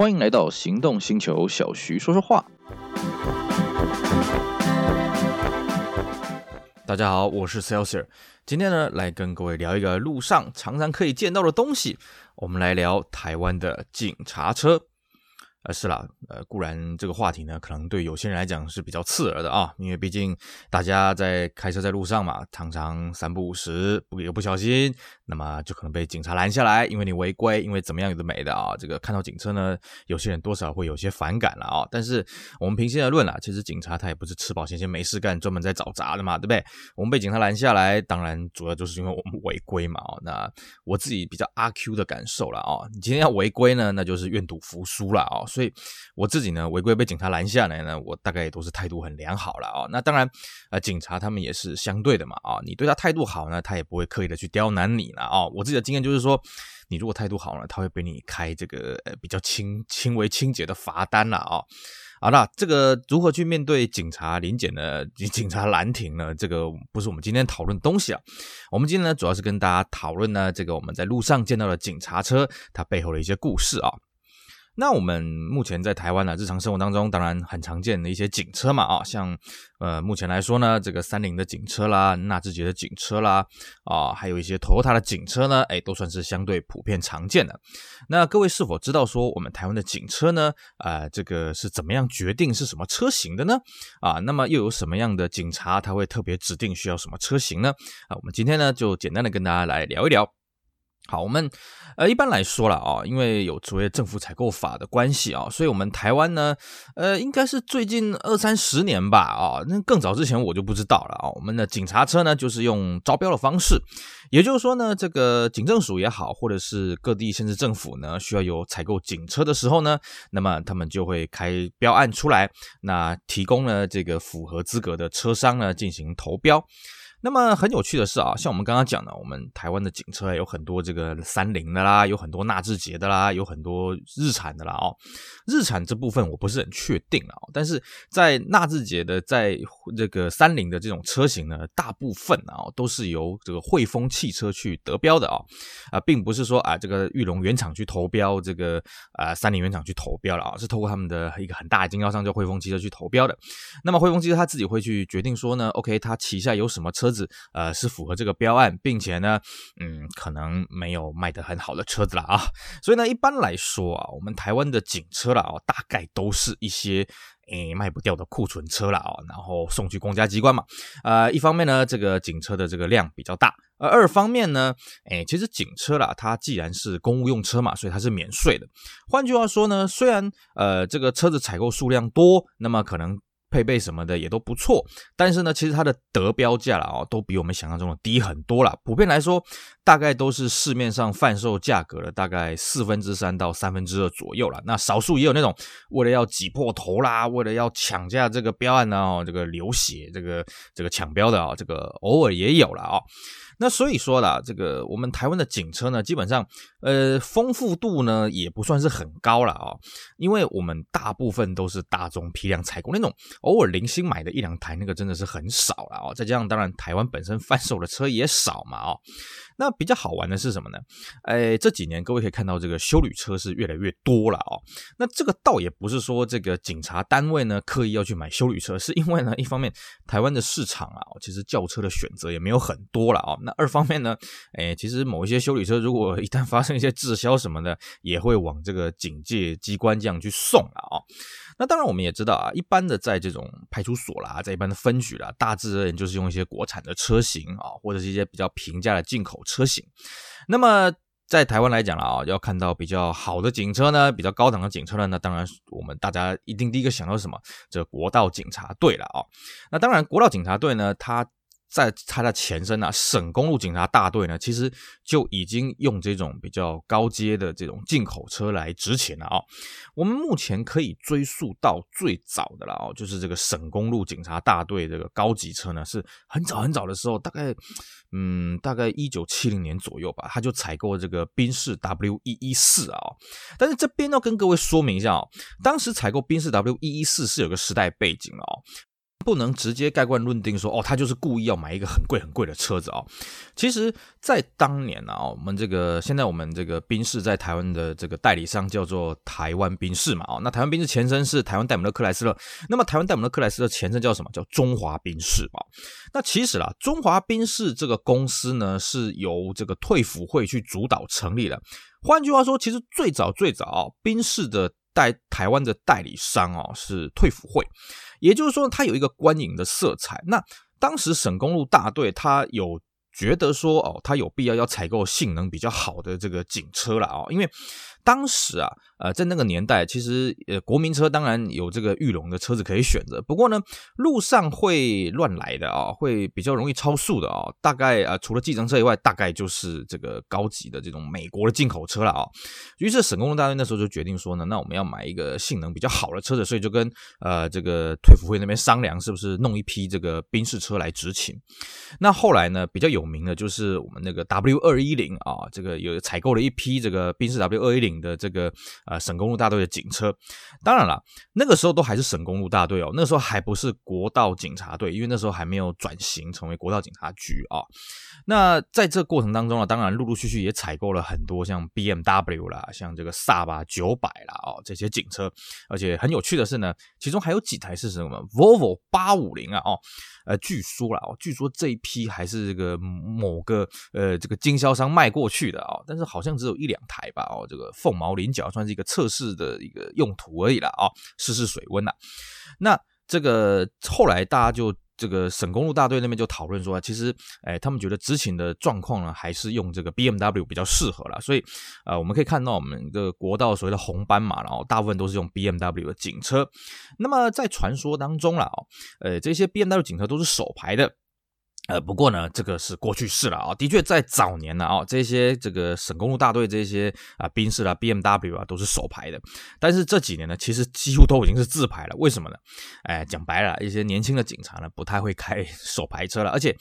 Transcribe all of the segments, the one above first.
欢迎来到行动星球，小徐说说话。大家好，我是 Celsius，今天呢来跟各位聊一个路上常常可以见到的东西，我们来聊台湾的警察车。呃，是啦，呃，固然这个话题呢，可能对有些人来讲是比较刺耳的啊，因为毕竟大家在开车在路上嘛，常常三不五时不一个不小心，那么就可能被警察拦下来，因为你违规，因为怎么样有的没的啊，这个看到警车呢，有些人多少会有些反感了啊。但是我们平心而论啦，其实警察他也不是吃饱闲闲没事干，专门在找茬的嘛，对不对？我们被警察拦下来，当然主要就是因为我们违规嘛。那我自己比较阿 Q 的感受了啊，你今天要违规呢，那就是愿赌服输了啊。所以我自己呢，违规被警察拦下来呢，我大概也都是态度很良好了啊。那当然，呃，警察他们也是相对的嘛啊。你对他态度好呢，他也不会刻意的去刁难你了啊。我自己的经验就是说，你如果态度好呢，他会给你开这个呃比较轻轻微轻解的罚单了啊。好了，这个如何去面对警察临检呢？警察拦停呢？这个不是我们今天讨论的东西啊。我们今天呢，主要是跟大家讨论呢，这个我们在路上见到的警察车，它背后的一些故事啊。那我们目前在台湾呢，日常生活当中当然很常见的一些警车嘛，啊，像呃目前来说呢，这个三菱的警车啦，纳智捷的警车啦，啊，还有一些 Toyota 的警车呢，哎，都算是相对普遍常见的。那各位是否知道说我们台湾的警车呢，啊，这个是怎么样决定是什么车型的呢？啊，那么又有什么样的警察他会特别指定需要什么车型呢？啊，我们今天呢就简单的跟大家来聊一聊。好，我们呃一般来说了啊，因为有所谓政府采购法的关系啊，所以我们台湾呢，呃，应该是最近二三十年吧啊，那更早之前我就不知道了啊。我们的警察车呢，就是用招标的方式，也就是说呢，这个警政署也好，或者是各地甚至政府呢，需要有采购警车的时候呢，那么他们就会开标案出来，那提供了这个符合资格的车商呢进行投标。那么很有趣的是啊，像我们刚刚讲的，我们台湾的警车有很多这个三菱的啦，有很多纳智捷的啦，有很多日产的啦哦。日产这部分我不是很确定啊，但是在纳智捷的，在这个三菱的这种车型呢，大部分啊都是由这个汇丰汽车去得标的啊啊，并不是说啊这个裕隆原厂去投标，这个啊三菱原厂去投标了啊，是透过他们的一个很大的经销商叫汇丰汽车去投标的。那么汇丰汽车他自己会去决定说呢，OK，他旗下有什么车。车子呃是符合这个标案，并且呢，嗯，可能没有卖得很好的车子了啊，所以呢，一般来说啊，我们台湾的警车啦，哦，大概都是一些诶卖不掉的库存车了啊，然后送去公家机关嘛，呃，一方面呢，这个警车的这个量比较大，而二方面呢，诶，其实警车啦，它既然是公务用车嘛，所以它是免税的。换句话说呢，虽然呃这个车子采购数量多，那么可能。配备什么的也都不错，但是呢，其实它的得标价了哦，都比我们想象中的低很多了。普遍来说，大概都是市面上贩售价格的大概四分之三到三分之二左右了。那少数也有那种为了要挤破头啦，为了要抢价这个标案呢，哦，这个流血，这个这个抢标的啊，这个偶尔也有了啊。那所以说啦，这个我们台湾的警车呢，基本上，呃，丰富度呢也不算是很高了啊，因为我们大部分都是大众批量采购，那种偶尔零星买的一两台，那个真的是很少了啊。再加上当然台湾本身贩售的车也少嘛啊。那比较好玩的是什么呢？哎，这几年各位可以看到这个修旅车是越来越多了啊。那这个倒也不是说这个警察单位呢刻意要去买修旅车，是因为呢一方面台湾的市场啊，其实轿车的选择也没有很多了啊。那二方面呢，哎，其实某一些修旅车如果一旦发生一些滞销什么的，也会往这个警戒机关这样去送了啊。那当然我们也知道啊，一般的在这种派出所啦，在一般的分局啦，大致而言就是用一些国产的车型啊，或者是一些比较平价的进口车型。那么在台湾来讲了啊，要看到比较好的警车呢，比较高档的警车呢，那当然我们大家一定第一个想到什么？这国道警察队了啊。那当然国道警察队呢，它。在它的前身啊，省公路警察大队呢，其实就已经用这种比较高阶的这种进口车来执勤了啊、我们目前可以追溯到最早的了啊、哦，就是这个省公路警察大队这个高级车呢，是很早很早的时候，大概嗯，大概一九七零年左右吧，他就采购这个宾士 W 一一四啊。但是这边要跟各位说明一下哦，当时采购宾士 W 一一四是有个时代背景哦。不能直接盖棺论定说哦，他就是故意要买一个很贵很贵的车子啊、哦。其实，在当年呢，我们这个现在我们这个宾士在台湾的这个代理商叫做台湾宾士嘛，哦，那台湾宾士前身是台湾戴姆勒克莱斯勒，那么台湾戴姆勒克莱斯勒前身叫什么？叫中华宾士嘛。那其实啦，中华宾士这个公司呢，是由这个退辅会去主导成立的。换句话说，其实最早最早宾士的代台湾的代理商哦，是退辅会。也就是说，它有一个官营的色彩。那当时省公路大队他有觉得说，哦，他有必要要采购性能比较好的这个警车了哦，因为。当时啊，呃，在那个年代，其实呃，国民车当然有这个裕隆的车子可以选择。不过呢，路上会乱来的啊，会比较容易超速的啊。大概啊，除了计程车以外，大概就是这个高级的这种美国的进口车了啊。于是省公路大队那时候就决定说呢，那我们要买一个性能比较好的车子，所以就跟呃这个退辅会那边商量，是不是弄一批这个宾士车来执勤。那后来呢，比较有名的就是我们那个 W 二一零啊，这个有采购了一批这个宾士 W 二一零。的这个呃省公路大队的警车，当然了，那个时候都还是省公路大队哦，那个时候还不是国道警察队，因为那时候还没有转型成为国道警察局啊。那在这过程当中啊，当然陆陆续续也采购了很多像 BMW 啦，像这个 Saab 九百啦哦这些警车，而且很有趣的是呢，其中还有几台是什么 Volvo 八五零啊哦。呃，据说啦，哦，据说这一批还是这个某个呃这个经销商卖过去的啊、哦，但是好像只有一两台吧，哦，这个凤毛麟角，算是一个测试的一个用途而已啦，啊、哦，试试水温呐。那这个后来大家就。这个省公路大队那边就讨论说，其实，哎，他们觉得执勤的状况呢，还是用这个 BMW 比较适合啦。所以，呃，我们可以看到我们的国道所谓的红斑马，然后大部分都是用 BMW 的警车。那么在传说当中啦，哦，呃，这些 BMW 警车都是手排的。呃，不过呢，这个是过去式了啊。的确，在早年呢，啊，这些这个省公路大队这些啊，宾士啊、BMW 啊，都是手牌的。但是这几年呢，其实几乎都已经是自排了。为什么呢？哎，讲白了，一些年轻的警察呢，不太会开手牌车了。而且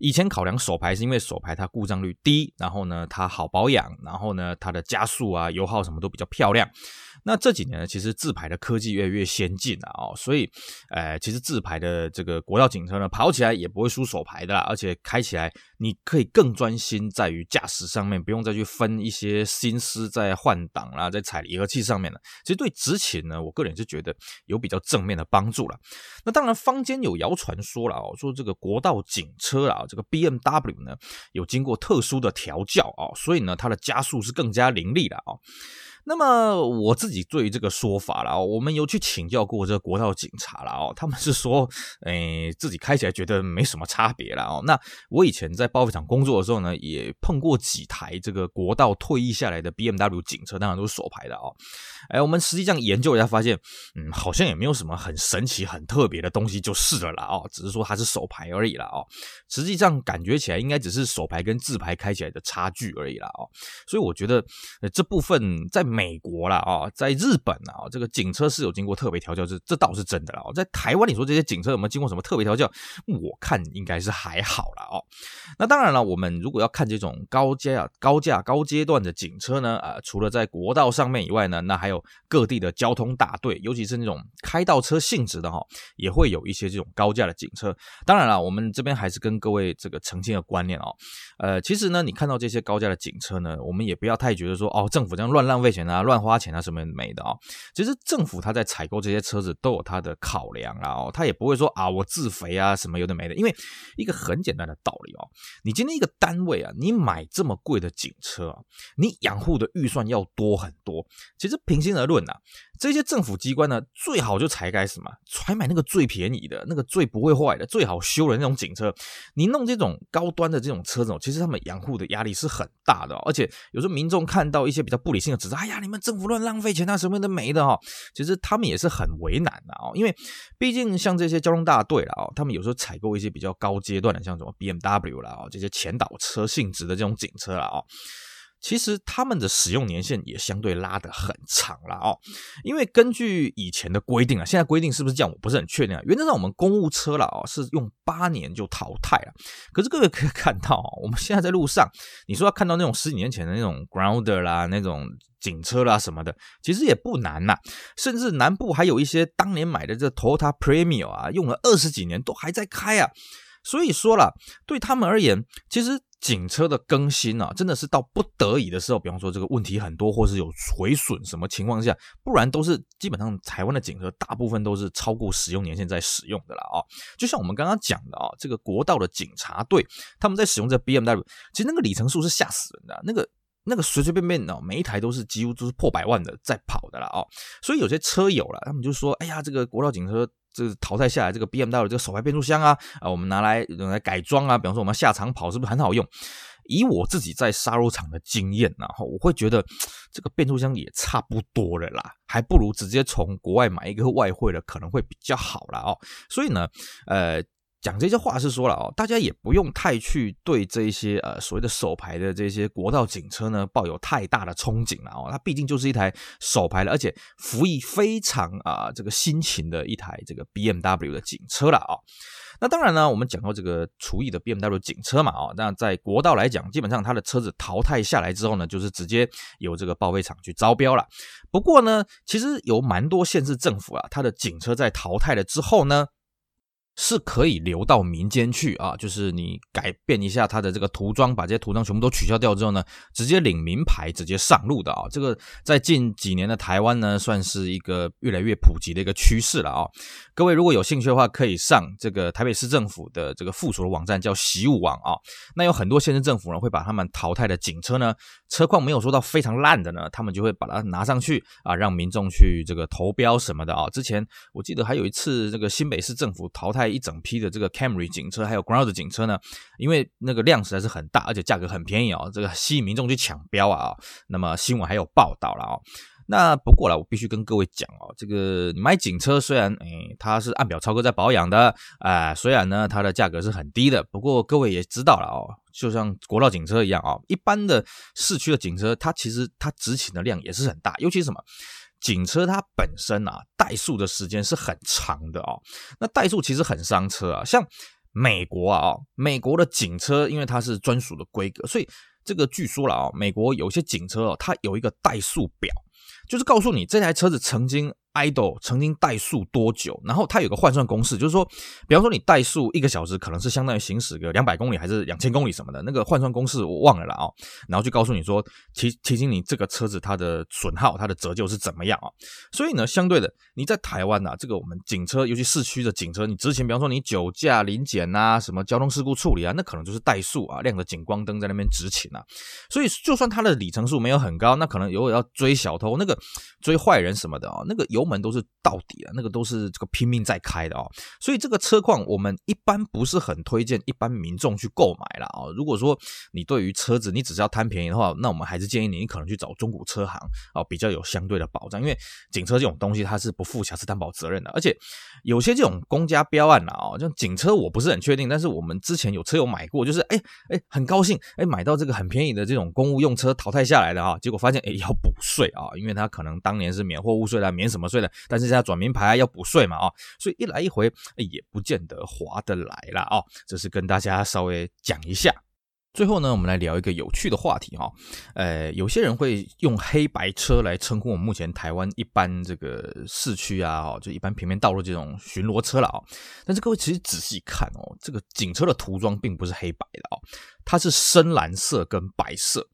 以前考量手排，是因为手排它故障率低，然后呢，它好保养，然后呢，它的加速啊、油耗什么都比较漂亮。那这几年呢，其实自排的科技越来越先进了哦，所以，呃，其实自排的这个国道警车呢，跑起来也不会输手排的啦，而且开起来你可以更专心在于驾驶上面，不用再去分一些心思在换挡啦，在踩离合器上面了。其实对执勤呢，我个人是觉得有比较正面的帮助了。那当然，坊间有谣传说了哦，说这个国道警车啊，这个 BMW 呢，有经过特殊的调教啊，所以呢，它的加速是更加凌厉的啊。那么我自己对于这个说法啦，我们有去请教过这个国道警察了哦，他们是说，诶，自己开起来觉得没什么差别了哦。那我以前在报废厂工作的时候呢，也碰过几台这个国道退役下来的 BMW 警车，当然都是手牌的哦。哎，我们实际上研究一下，发现，嗯，好像也没有什么很神奇、很特别的东西，就是了啦哦，只是说它是手牌而已啦哦。实际上感觉起来应该只是手牌跟自牌开起来的差距而已啦哦。所以我觉得，呃，这部分在。美国啦啊，在日本啊，这个警车是有经过特别调教，这这倒是真的啦。在台湾，你说这些警车有没有经过什么特别调教？我看应该是还好啦哦。那当然了，我们如果要看这种高价、高价、高阶段的警车呢，啊，除了在国道上面以外呢，那还有各地的交通大队，尤其是那种开道车性质的哈，也会有一些这种高价的警车。当然了，我们这边还是跟各位这个澄清的观念哦。呃，其实呢，你看到这些高价的警车呢，我们也不要太觉得说哦，政府这样乱浪费钱。啊，乱花钱啊，什么没的啊？其实政府他在采购这些车子都有他的考量啊哦，他也不会说啊，我自肥啊，什么有的没的。因为一个很简单的道理哦，你今天一个单位啊，你买这么贵的警车啊，你养护的预算要多很多。其实平平心而论呐。这些政府机关呢，最好就才该什么，才买那个最便宜的、那个最不会坏的、最好修的那种警车。你弄这种高端的这种车子，其实他们养护的压力是很大的。而且有时候民众看到一些比较不理性的指责，哎呀，你们政府乱浪费钱啊，什么都没的哈。其实他们也是很为难的哦，因为毕竟像这些交通大队了哦，他们有时候采购一些比较高阶段的，像什么 BMW 啦哦，这些前导车性质的这种警车啦哦。其实他们的使用年限也相对拉得很长了哦。因为根据以前的规定啊，现在规定是不是这样，我不是很确定啊。原则上，我们公务车了哦，是用八年就淘汰了。可是各位可以看到，我们现在在路上，你说要看到那种十几年前的那种 Grounder 啦，那种警车啦什么的，其实也不难呐。甚至南部还有一些当年买的这 Toyota Premio 啊，用了二十几年都还在开啊。所以说了，对他们而言，其实警车的更新啊，真的是到不得已的时候，比方说这个问题很多，或是有毁损什么情况下，不然都是基本上台湾的警车大部分都是超过使用年限在使用的了啊。就像我们刚刚讲的啊，这个国道的警察队，他们在使用这 BMW，其实那个里程数是吓死人的，那个那个随随便便哦每一台都是几乎都是破百万的在跑的了啊。所以有些车友了，他们就说，哎呀，这个国道警车。这个淘汰下来这个 BMW 这个手排变速箱啊啊，我们拿来用来改装啊，比方说我们下场跑是不是很好用？以我自己在杀肉场的经验，然后我会觉得这个变速箱也差不多了啦，还不如直接从国外买一个外汇的可能会比较好啦哦。所以呢，呃。讲这些话是说了哦，大家也不用太去对这些呃所谓的手牌的这些国道警车呢抱有太大的憧憬了哦，它毕竟就是一台手牌的，而且服役非常啊、呃、这个辛勤的一台这个 BMW 的警车了啊、哦。那当然呢，我们讲到这个除役的 BMW 警车嘛、哦，那在国道来讲，基本上它的车子淘汰下来之后呢，就是直接由这个报废厂去招标了。不过呢，其实有蛮多县市政府啊，它的警车在淘汰了之后呢。是可以留到民间去啊，就是你改变一下它的这个涂装，把这些涂装全部都取消掉之后呢，直接领名牌，直接上路的啊。这个在近几年的台湾呢，算是一个越来越普及的一个趋势了啊。各位如果有兴趣的话，可以上这个台北市政府的这个附属的网站，叫习武网啊。那有很多县市政府呢，会把他们淘汰的警车呢，车况没有说到非常烂的呢，他们就会把它拿上去啊，让民众去这个投标什么的啊。之前我记得还有一次，这个新北市政府淘汰。一整批的这个 Camry 警车，还有 Ground 警车呢，因为那个量实在是很大，而且价格很便宜哦，这个吸引民众去抢标啊。那么新闻还有报道了哦。那不过了，我必须跟各位讲哦，这个买警车虽然诶它是按表超哥在保养的，啊，虽然呢它的价格是很低的，不过各位也知道了哦，就像国道警车一样啊，一般的市区的警车，它其实它执勤的量也是很大，尤其是什么？警车它本身啊，怠速的时间是很长的哦。那怠速其实很伤车啊。像美国啊，美国的警车因为它是专属的规格，所以这个据说了啊，美国有些警车哦，它有一个怠速表，就是告诉你这台车子曾经。Idol 曾经怠速多久？然后它有个换算公式，就是说，比方说你怠速一个小时，可能是相当于行驶个两百公里还是两千公里什么的，那个换算公式我忘了啦哦。然后就告诉你说，提提醒你这个车子它的损耗、它的折旧是怎么样啊？所以呢，相对的，你在台湾呐，这个我们警车，尤其市区的警车，你之前比方说你酒驾临检呐，什么交通事故处理啊，那可能就是怠速啊，亮着警光灯在那边执勤啊。所以就算它的里程数没有很高，那可能有要追小偷、那个追坏人什么的啊，那个油门都是到底了，那个都是这个拼命在开的哦，所以这个车况我们一般不是很推荐一般民众去购买了啊。如果说你对于车子你只是要贪便宜的话，那我们还是建议你，你可能去找中古车行啊，比较有相对的保障。因为警车这种东西它是不负瑕疵担保责任的，而且有些这种公家标案啊，像警车我不是很确定，但是我们之前有车友买过，就是哎哎很高兴哎买到这个很便宜的这种公务用车淘汰下来的啊，结果发现哎要补税啊，因为他可能当年是免货物税的，免什么税的。但是现在转名牌要补税嘛啊，所以一来一回也不见得划得来了啊。这是跟大家稍微讲一下。最后呢，我们来聊一个有趣的话题哈。呃，有些人会用黑白车来称呼我们目前台湾一般这个市区啊，就一般平面道路这种巡逻车了啊。但是各位其实仔细看哦，这个警车的涂装并不是黑白的啊，它是深蓝色跟白色。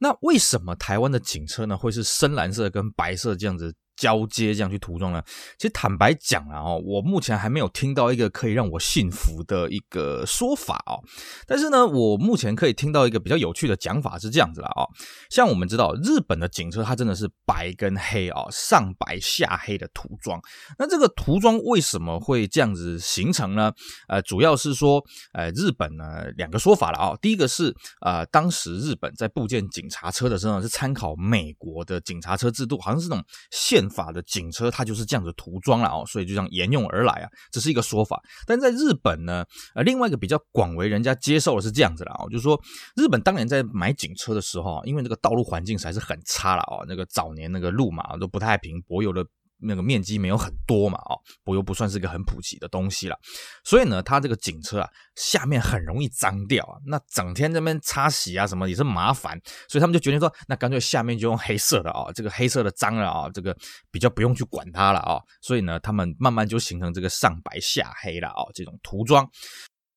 那为什么台湾的警车呢会是深蓝色跟白色这样子？交接这样去涂装呢？其实坦白讲啊，哦，我目前还没有听到一个可以让我信服的一个说法哦。但是呢，我目前可以听到一个比较有趣的讲法是这样子啦，哦，像我们知道日本的警车，它真的是白跟黑啊，上白下黑的涂装。那这个涂装为什么会这样子形成呢？呃，主要是说，呃，日本呢两个说法了啊。第一个是，呃，当时日本在布建警察车的时候是参考美国的警察车制度，好像是那种线。法的警车它就是这样子涂装了哦，所以就这样沿用而来啊，只是一个说法。但在日本呢，呃，另外一个比较广为人家接受的是这样子了哦，就是说日本当年在买警车的时候，因为那个道路环境实在是很差了哦，那个早年那个路嘛都不太平，柏油的。那个面积没有很多嘛，哦，我又不算是一个很普及的东西了，所以呢，它这个警车啊，下面很容易脏掉啊，那整天这边擦洗啊什么也是麻烦，所以他们就决定说，那干脆下面就用黑色的啊，这个黑色的脏了啊，这个比较不用去管它了啊，所以呢，他们慢慢就形成这个上白下黑了啊，这种涂装。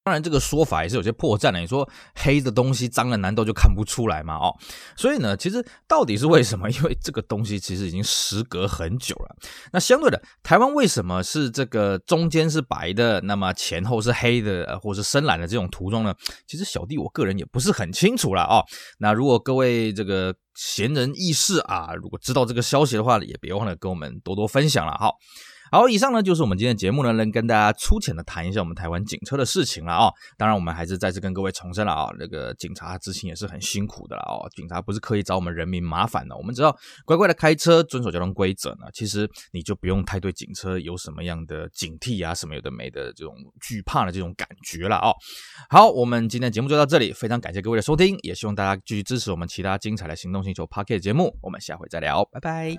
当然，这个说法也是有些破绽的。你说黑的东西脏了，难道就看不出来吗？哦，所以呢，其实到底是为什么？因为这个东西其实已经时隔很久了。那相对的，台湾为什么是这个中间是白的，那么前后是黑的，或是深蓝的这种涂装呢？其实小弟我个人也不是很清楚了哦。那如果各位这个闲人异士啊，如果知道这个消息的话，也别忘了跟我们多多分享了哈。好，以上呢就是我们今天的节目呢，能跟大家粗浅的谈一下我们台湾警车的事情了啊、哦。当然，我们还是再次跟各位重申了啊、哦，那个警察执勤也是很辛苦的了哦。警察不是刻意找我们人民麻烦的，我们只要乖乖的开车，遵守交通规则呢，其实你就不用太对警车有什么样的警惕啊，什么有的没的这种惧怕的这种感觉了哦。好，我们今天节目就到这里，非常感谢各位的收听，也希望大家继续支持我们其他精彩的行动星球 Podcast 节目。我们下回再聊，拜拜。